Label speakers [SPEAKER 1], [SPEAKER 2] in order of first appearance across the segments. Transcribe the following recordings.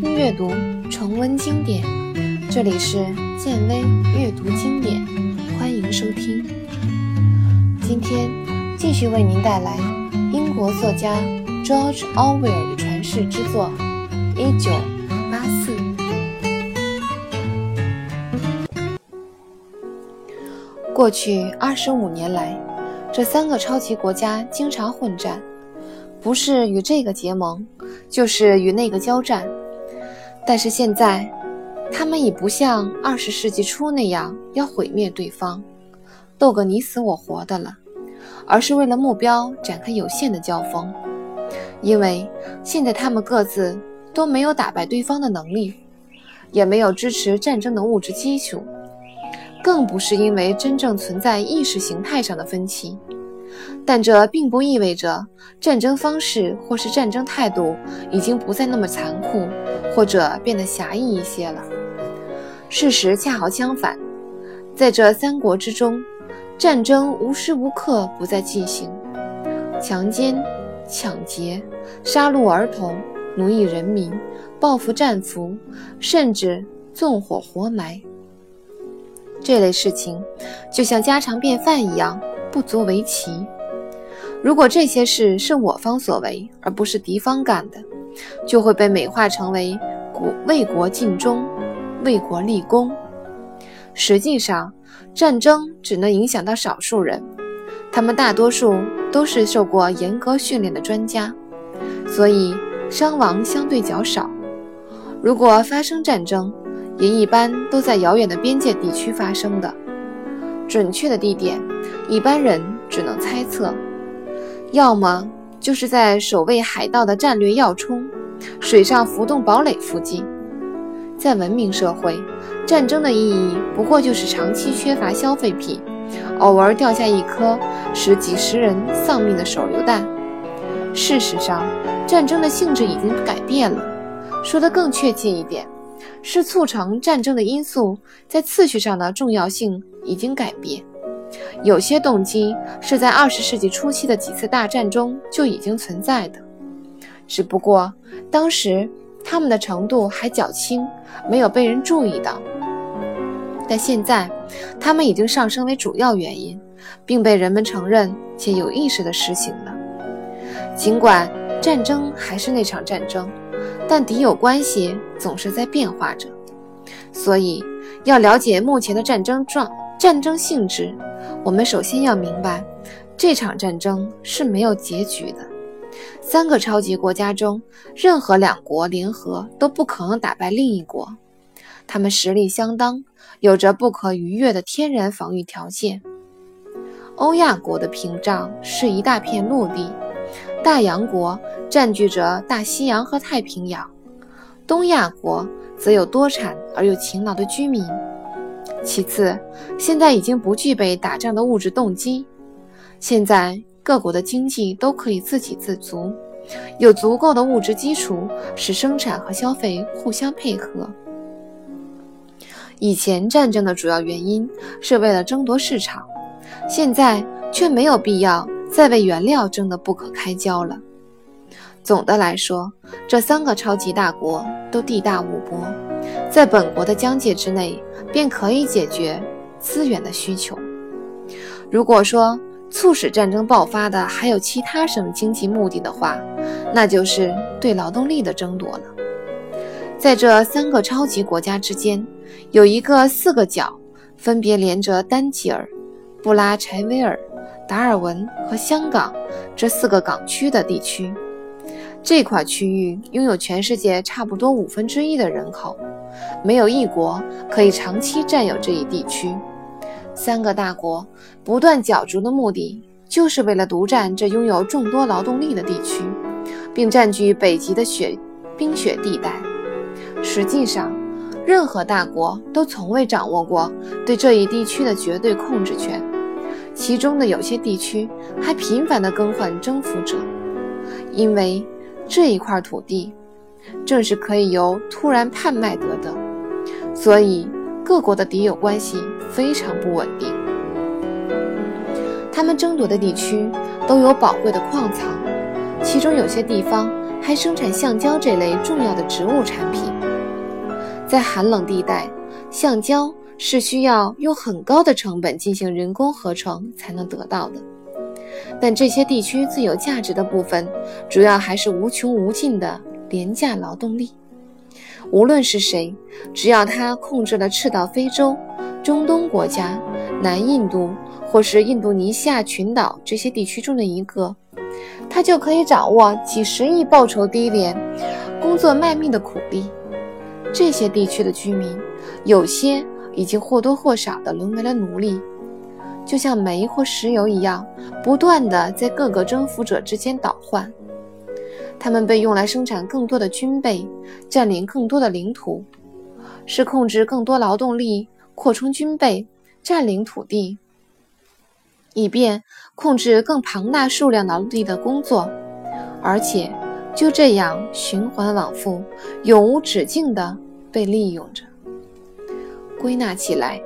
[SPEAKER 1] 听阅读，重温经典。这里是建威阅读经典，欢迎收听。今天继续为您带来英国作家 George Orwell 的传世之作《一九八四》。过去二十五年来，这三个超级国家经常混战，不是与这个结盟。就是与那个交战，但是现在，他们已不像二十世纪初那样要毁灭对方，斗个你死我活的了，而是为了目标展开有限的交锋。因为现在他们各自都没有打败对方的能力，也没有支持战争的物质基础，更不是因为真正存在意识形态上的分歧。但这并不意味着战争方式或是战争态度已经不再那么残酷，或者变得狭义一些了。事实恰好相反，在这三国之中，战争无时无刻不在进行，强奸、抢劫、杀戮儿童、奴役人民、报复战俘，甚至纵火活埋，这类事情就像家常便饭一样，不足为奇。如果这些事是我方所为，而不是敌方干的，就会被美化成为国为国尽忠、为国立功。实际上，战争只能影响到少数人，他们大多数都是受过严格训练的专家，所以伤亡相对较少。如果发生战争，也一般都在遥远的边界地区发生的，准确的地点，一般人只能猜测。要么就是在守卫海盗的战略要冲、水上浮动堡垒附近。在文明社会，战争的意义不过就是长期缺乏消费品，偶尔掉下一颗使几十人丧命的手榴弹。事实上，战争的性质已经改变了。说得更确切一点，是促成战争的因素在次序上的重要性已经改变。有些动机是在二十世纪初期的几次大战中就已经存在的，只不过当时他们的程度还较轻，没有被人注意到。但现在，他们已经上升为主要原因，并被人们承认且有意识地实行了。尽管战争还是那场战争，但敌友关系总是在变化着，所以要了解目前的战争状战争性质。我们首先要明白，这场战争是没有结局的。三个超级国家中，任何两国联合都不可能打败另一国。他们实力相当，有着不可逾越的天然防御条件。欧亚国的屏障是一大片陆地，大洋国占据着大西洋和太平洋，东亚国则有多产而又勤劳的居民。其次，现在已经不具备打仗的物质动机。现在各国的经济都可以自给自足，有足够的物质基础，使生产和消费互相配合。以前战争的主要原因是为了争夺市场，现在却没有必要再为原料争得不可开交了。总的来说，这三个超级大国都地大物博，在本国的疆界之内。便可以解决资源的需求。如果说促使战争爆发的还有其他什么经济目的的话，那就是对劳动力的争夺了。在这三个超级国家之间，有一个四个角，分别连着丹吉尔、布拉柴维尔、达尔文和香港这四个港区的地区。这块区域拥有全世界差不多五分之一的人口。没有一国可以长期占有这一地区。三个大国不断角逐的目的，就是为了独占这拥有众多劳动力的地区，并占据北极的雪冰雪地带。实际上，任何大国都从未掌握过对这一地区的绝对控制权，其中的有些地区还频繁地更换征服者，因为这一块土地。正是可以由突然叛卖得的，所以各国的敌友关系非常不稳定。他们争夺的地区都有宝贵的矿藏，其中有些地方还生产橡胶这类重要的植物产品。在寒冷地带，橡胶是需要用很高的成本进行人工合成才能得到的。但这些地区最有价值的部分，主要还是无穷无尽的廉价劳动力。无论是谁，只要他控制了赤道非洲、中东国家、南印度或是印度尼西亚群岛这些地区中的一个，他就可以掌握几十亿报酬低廉、工作卖命的苦力。这些地区的居民，有些已经或多或少地沦为了奴隶。就像煤或石油一样，不断地在各个征服者之间倒换。他们被用来生产更多的军备，占领更多的领土，是控制更多劳动力、扩充军备、占领土地，以便控制更庞大数量劳力的工作，而且就这样循环往复，永无止境地被利用着。归纳起来。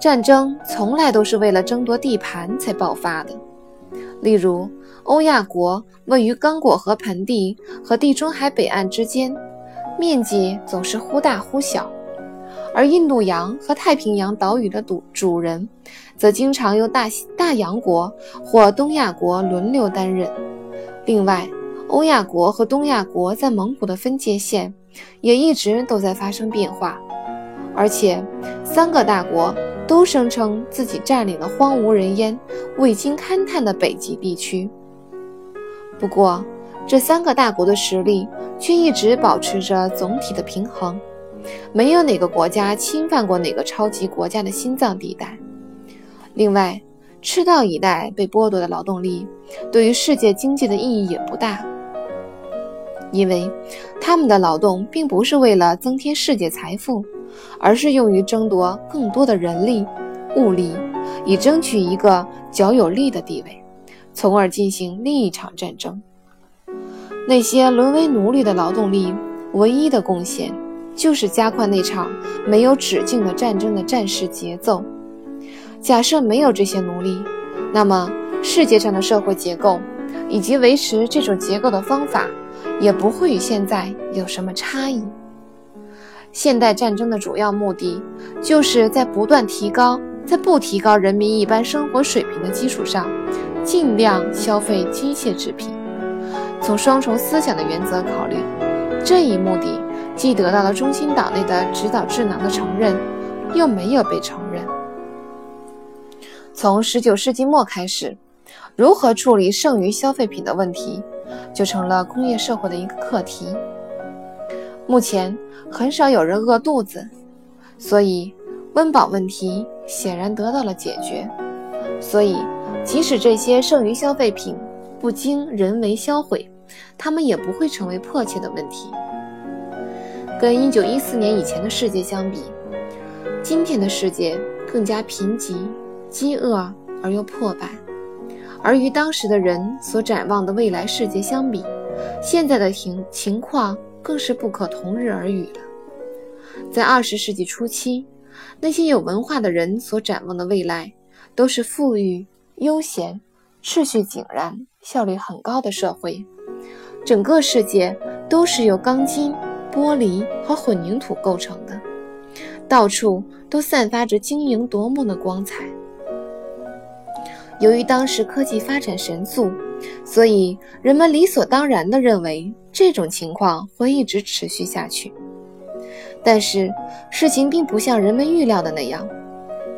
[SPEAKER 1] 战争从来都是为了争夺地盘才爆发的。例如，欧亚国位于刚果河盆地和地中海北岸之间，面积总是忽大忽小；而印度洋和太平洋岛屿的主主人，则经常由大大洋国或东亚国轮流担任。另外，欧亚国和东亚国在蒙古的分界线也一直都在发生变化。而且，三个大国都声称自己占领了荒无人烟、未经勘探的北极地区。不过，这三个大国的实力却一直保持着总体的平衡，没有哪个国家侵犯过哪个超级国家的心脏地带。另外，赤道一带被剥夺的劳动力，对于世界经济的意义也不大，因为他们的劳动并不是为了增添世界财富。而是用于争夺更多的人力、物力，以争取一个较有利的地位，从而进行另一场战争。那些沦为奴隶的劳动力唯一的贡献，就是加快那场没有止境的战争的战事节奏。假设没有这些奴隶，那么世界上的社会结构以及维持这种结构的方法，也不会与现在有什么差异。现代战争的主要目的，就是在不断提高，在不提高人民一般生活水平的基础上，尽量消费机械制品。从双重思想的原则考虑，这一目的既得到了中心党内的指导智囊的承认，又没有被承认。从19世纪末开始，如何处理剩余消费品的问题，就成了工业社会的一个课题。目前很少有人饿肚子，所以温饱问题显然得到了解决。所以，即使这些剩余消费品不经人为销毁，它们也不会成为迫切的问题。跟1914年以前的世界相比，今天的世界更加贫瘠、饥饿而又破败。而与当时的人所展望的未来世界相比，现在的情情况。更是不可同日而语了。在二十世纪初期，那些有文化的人所展望的未来，都是富裕、悠闲、秩序井然、效率很高的社会。整个世界都是由钢筋、玻璃和混凝土构成的，到处都散发着晶莹夺目的光彩。由于当时科技发展神速，所以人们理所当然地认为。这种情况会一直持续下去，但是事情并不像人们预料的那样。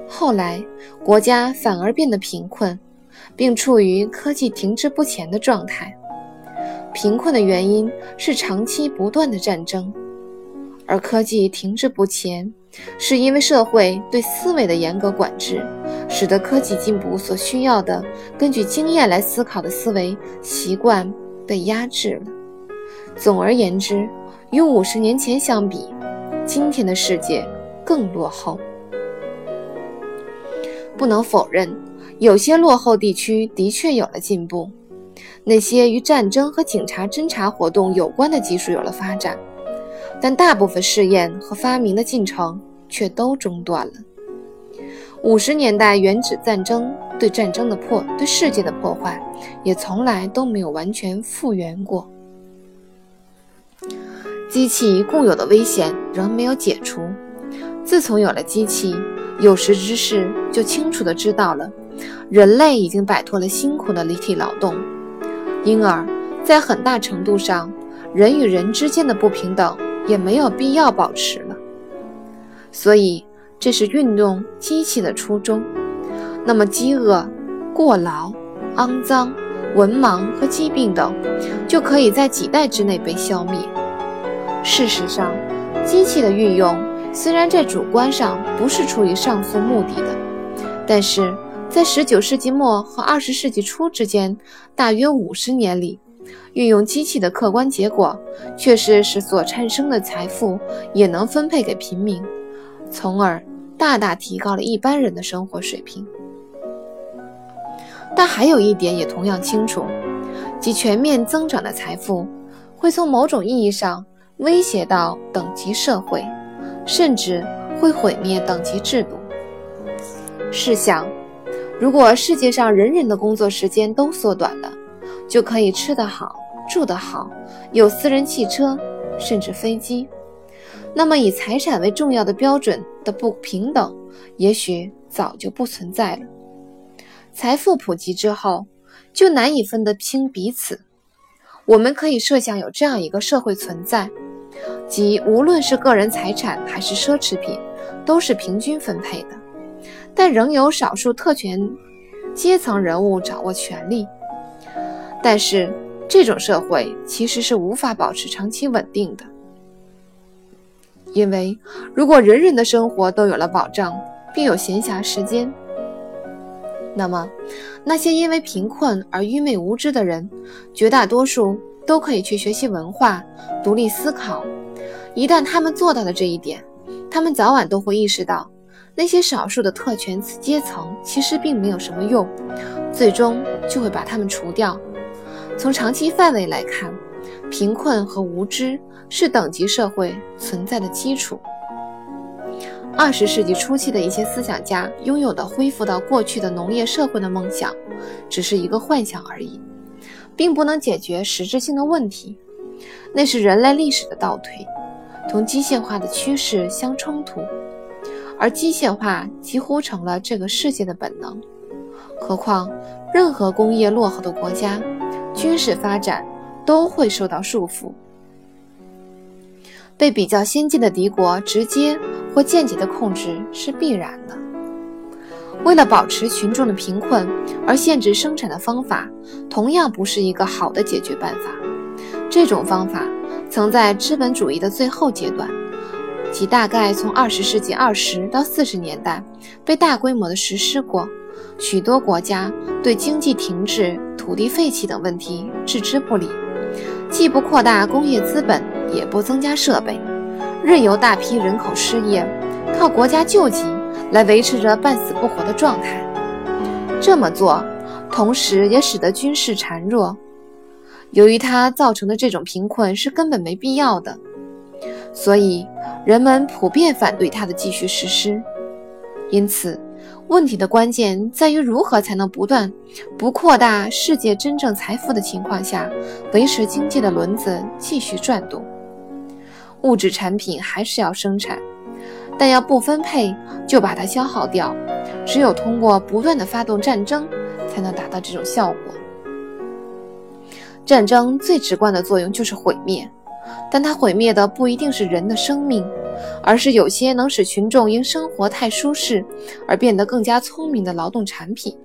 [SPEAKER 1] 后来，国家反而变得贫困，并处于科技停滞不前的状态。贫困的原因是长期不断的战争，而科技停滞不前，是因为社会对思维的严格管制，使得科技进步所需要的根据经验来思考的思维习惯被压制了。总而言之，与五十年前相比，今天的世界更落后。不能否认，有些落后地区的确有了进步，那些与战争和警察侦查活动有关的技术有了发展，但大部分试验和发明的进程却都中断了。五十年代原子战争对战争的破，对世界的破坏，也从来都没有完全复原过。机器固有的危险仍没有解除。自从有了机器，有识之士就清楚地知道了，人类已经摆脱了辛苦的离体劳动，因而，在很大程度上，人与人之间的不平等也没有必要保持了。所以，这是运动机器的初衷。那么，饥饿、过劳、肮脏、文盲和疾病等，就可以在几代之内被消灭。事实上，机器的运用虽然在主观上不是出于上述目的的，但是在19世纪末和20世纪初之间大约50年里，运用机器的客观结果却是使所产生的财富也能分配给平民，从而大大提高了一般人的生活水平。但还有一点也同样清楚，即全面增长的财富会从某种意义上。威胁到等级社会，甚至会毁灭等级制度。试想，如果世界上人人的工作时间都缩短了，就可以吃得好、住得好，有私人汽车，甚至飞机，那么以财产为重要的标准的不平等，也许早就不存在了。财富普及之后，就难以分得清彼此。我们可以设想有这样一个社会存在。即无论是个人财产还是奢侈品，都是平均分配的，但仍有少数特权阶层人物掌握权力。但是这种社会其实是无法保持长期稳定的，因为如果人人的生活都有了保障，并有闲暇时间，那么那些因为贫困而愚昧无知的人，绝大多数。都可以去学习文化，独立思考。一旦他们做到了这一点，他们早晚都会意识到，那些少数的特权阶层其实并没有什么用，最终就会把他们除掉。从长期范围来看，贫困和无知是等级社会存在的基础。二十世纪初期的一些思想家拥有的恢复到过去的农业社会的梦想，只是一个幻想而已。并不能解决实质性的问题，那是人类历史的倒退，同机械化的趋势相冲突，而机械化几乎成了这个世界的本能。何况，任何工业落后的国家，军事发展都会受到束缚，被比较先进的敌国直接或间接的控制是必然的。为了保持群众的贫困而限制生产的方法，同样不是一个好的解决办法。这种方法曾在资本主义的最后阶段，即大概从二十世纪二十到四十年代，被大规模的实施过。许多国家对经济停滞、土地废弃等问题置之不理，既不扩大工业资本，也不增加设备，任由大批人口失业，靠国家救济。来维持着半死不活的状态，这么做，同时也使得军事孱弱。由于它造成的这种贫困是根本没必要的，所以人们普遍反对它的继续实施。因此，问题的关键在于如何才能不断不扩大世界真正财富的情况下，维持经济的轮子继续转动。物质产品还是要生产。但要不分配就把它消耗掉，只有通过不断的发动战争，才能达到这种效果。战争最直观的作用就是毁灭，但它毁灭的不一定是人的生命，而是有些能使群众因生活太舒适而变得更加聪明的劳动产品。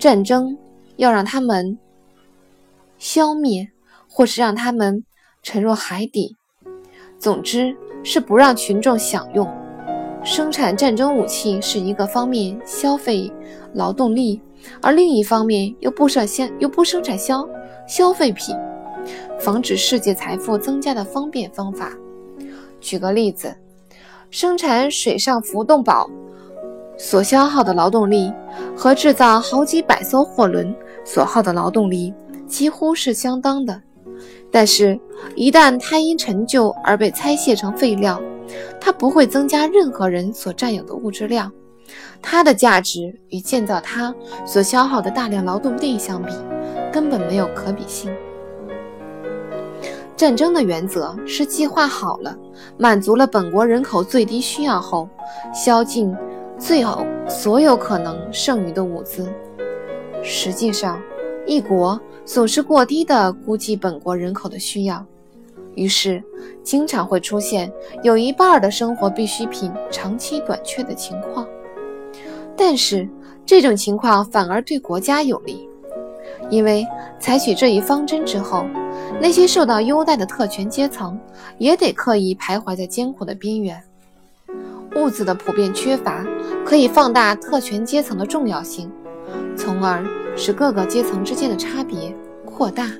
[SPEAKER 1] 战争要让他们消灭，或是让他们沉入海底。总之。是不让群众享用，生产战争武器是一个方面消费劳动力，而另一方面又不生先又不生产消消费品，防止世界财富增加的方便方法。举个例子，生产水上浮动堡所消耗的劳动力和制造好几百艘货轮所耗的劳动力几乎是相当的。但是，一旦它因陈旧而被拆卸成废料，它不会增加任何人所占有的物质量，它的价值与建造它所消耗的大量劳动力相比，根本没有可比性。战争的原则是计划好了，满足了本国人口最低需要后，消尽最后所有可能剩余的物资。实际上，一国总是过低地估计本国人口的需要，于是经常会出现有一半的生活必需品长期短缺的情况。但是这种情况反而对国家有利，因为采取这一方针之后，那些受到优待的特权阶层也得刻意徘徊在艰苦的边缘。物资的普遍缺乏可以放大特权阶层的重要性，从而使各个阶层之间的差别扩大。